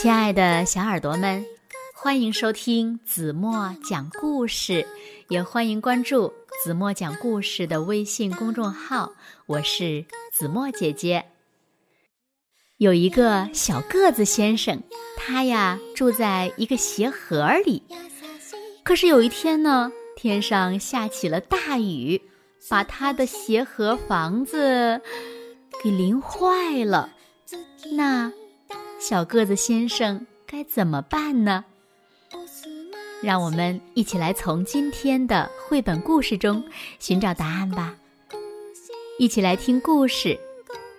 亲爱的小耳朵们，欢迎收听子墨讲故事，也欢迎关注子墨讲故事的微信公众号。我是子墨姐姐。有一个小个子先生，他呀住在一个鞋盒里。可是有一天呢，天上下起了大雨，把他的鞋盒房子给淋坏了。那。小个子先生该怎么办呢？让我们一起来从今天的绘本故事中寻找答案吧。一起来听故事《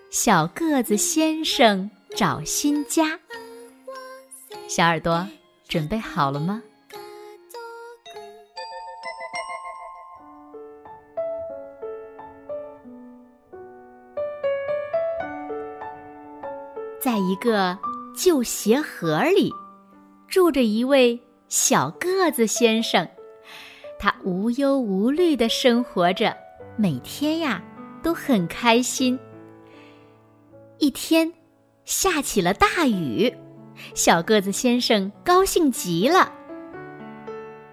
小个子先生找新家》。小耳朵准备好了吗？在一个。旧鞋盒里住着一位小个子先生，他无忧无虑的生活着，每天呀都很开心。一天，下起了大雨，小个子先生高兴极了。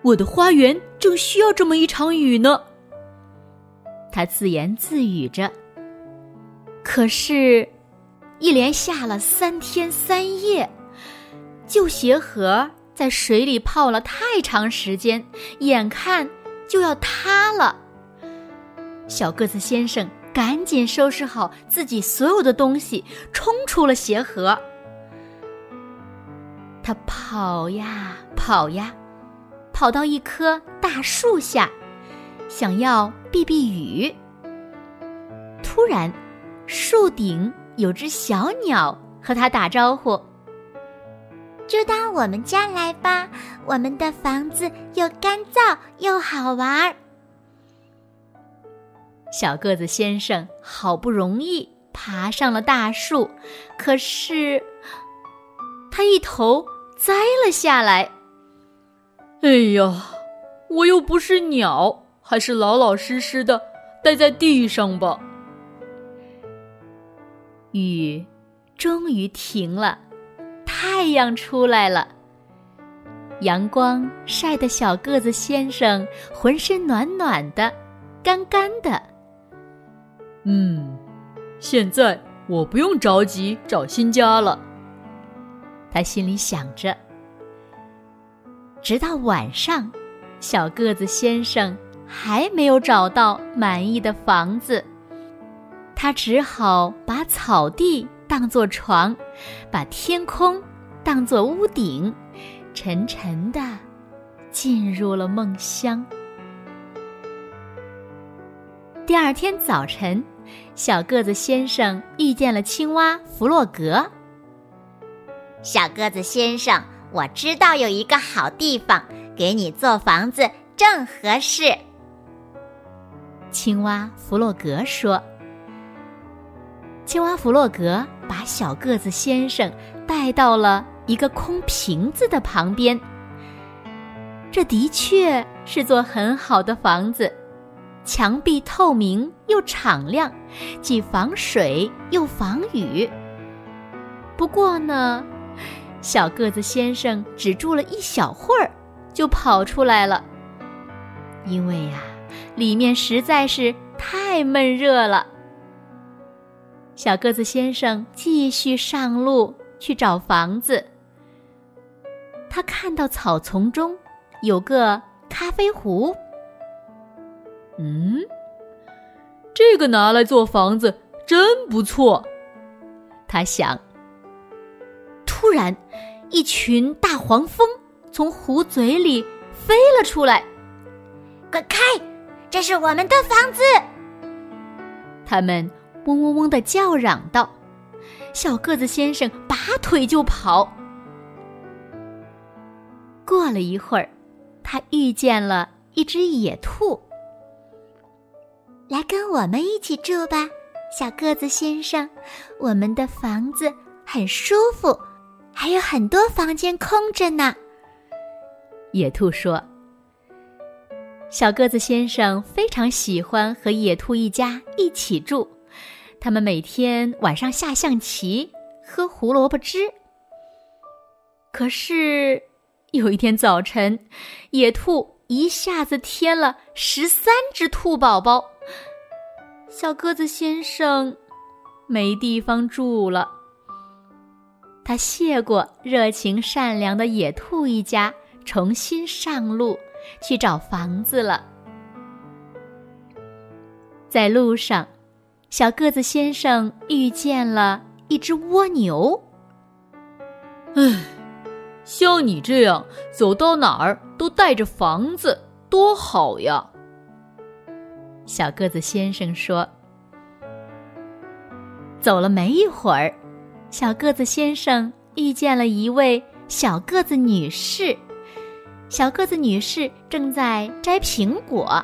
我的花园正需要这么一场雨呢，他自言自语着。可是。一连下了三天三夜，旧鞋盒在水里泡了太长时间，眼看就要塌了。小个子先生赶紧收拾好自己所有的东西，冲出了鞋盒。他跑呀跑呀，跑到一棵大树下，想要避避雨。突然，树顶。有只小鸟和他打招呼：“就到我们家来吧，我们的房子又干燥又好玩。”小个子先生好不容易爬上了大树，可是他一头栽了下来。哎呀，我又不是鸟，还是老老实实的待在地上吧。雨终于停了，太阳出来了。阳光晒得小个子先生浑身暖暖的，干干的。嗯，现在我不用着急找新家了。他心里想着。直到晚上，小个子先生还没有找到满意的房子。他只好把草地当作床，把天空当作屋顶，沉沉的进入了梦乡。第二天早晨，小个子先生遇见了青蛙弗洛格。小个子先生，我知道有一个好地方，给你做房子正合适。青蛙弗洛格说。青蛙弗洛格把小个子先生带到了一个空瓶子的旁边。这的确是座很好的房子，墙壁透明又敞亮，既防水又防雨。不过呢，小个子先生只住了一小会儿，就跑出来了，因为呀，里面实在是太闷热了。小个子先生继续上路去找房子。他看到草丛中有个咖啡壶。嗯，这个拿来做房子真不错，他想。突然，一群大黄蜂从壶嘴里飞了出来。滚开！这是我们的房子。他们。嗡嗡嗡的叫嚷道：“小个子先生拔腿就跑。”过了一会儿，他遇见了一只野兔。“来跟我们一起住吧，小个子先生，我们的房子很舒服，还有很多房间空着呢。”野兔说。小个子先生非常喜欢和野兔一家一起住。他们每天晚上下象棋，喝胡萝卜汁。可是有一天早晨，野兔一下子添了十三只兔宝宝，小个子先生没地方住了。他谢过热情善良的野兔一家，重新上路去找房子了。在路上，小个子先生遇见了一只蜗牛。唉，像你这样走到哪儿都带着房子，多好呀！小个子先生说。走了没一会儿，小个子先生遇见了一位小个子女士。小个子女士正在摘苹果。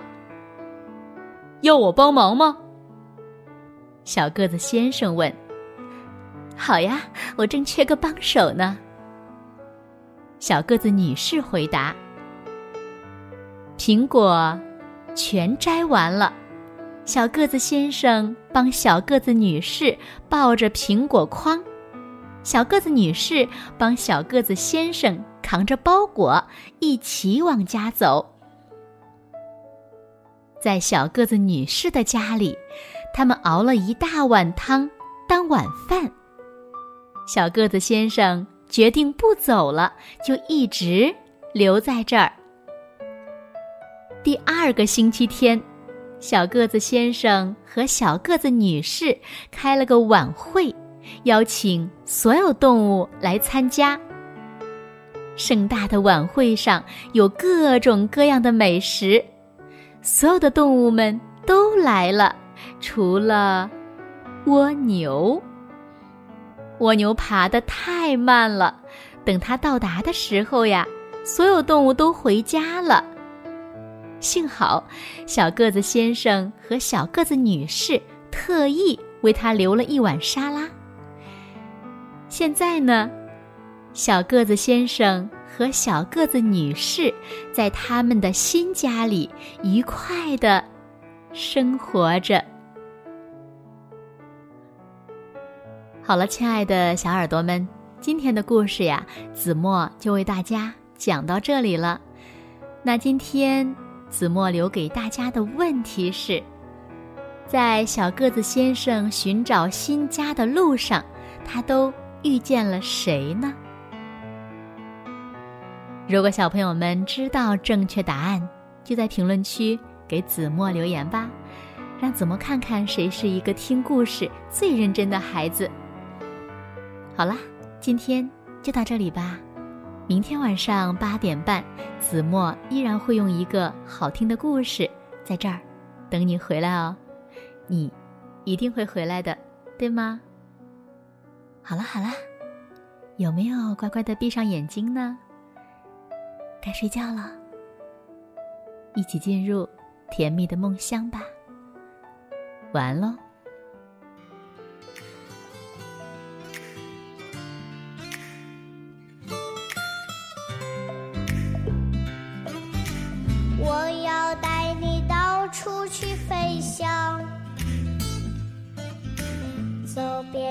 要我帮忙吗？小个子先生问。好呀，我正缺个帮手呢。小个子女士回答：“苹果全摘完了。”小个子先生帮小个子女士抱着苹果筐，小个子女士帮小个子先生扛着包裹，一起往家走。在小个子女士的家里，他们熬了一大碗汤当晚饭。小个子先生决定不走了，就一直留在这儿。第二个星期天，小个子先生和小个子女士开了个晚会，邀请所有动物来参加。盛大的晚会上有各种各样的美食，所有的动物们都来了，除了蜗牛。蜗牛爬得太慢了，等它到达的时候呀，所有动物都回家了。幸好，小个子先生和小个子女士特意为他留了一碗沙拉。现在呢，小个子先生和小个子女士在他们的新家里愉快的生活着。好了，亲爱的小耳朵们，今天的故事呀，子墨就为大家讲到这里了。那今天子墨留给大家的问题是：在小个子先生寻找新家的路上，他都遇见了谁呢？如果小朋友们知道正确答案，就在评论区给子墨留言吧，让子墨看看谁是一个听故事最认真的孩子。好啦，今天就到这里吧。明天晚上八点半，子墨依然会用一个好听的故事在这儿等你回来哦。你一定会回来的，对吗？好了好了，有没有乖乖的闭上眼睛呢？该睡觉了，一起进入甜蜜的梦乡吧。晚安喽。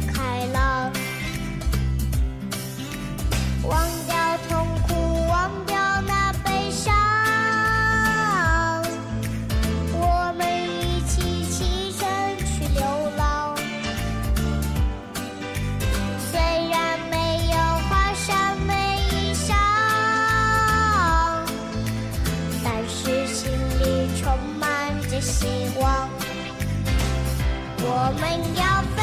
的开朗。忘掉痛苦，忘掉那悲伤，我们一起启程去流浪。虽然没有华山美衣裳，但是心里充满着希望。我们要飞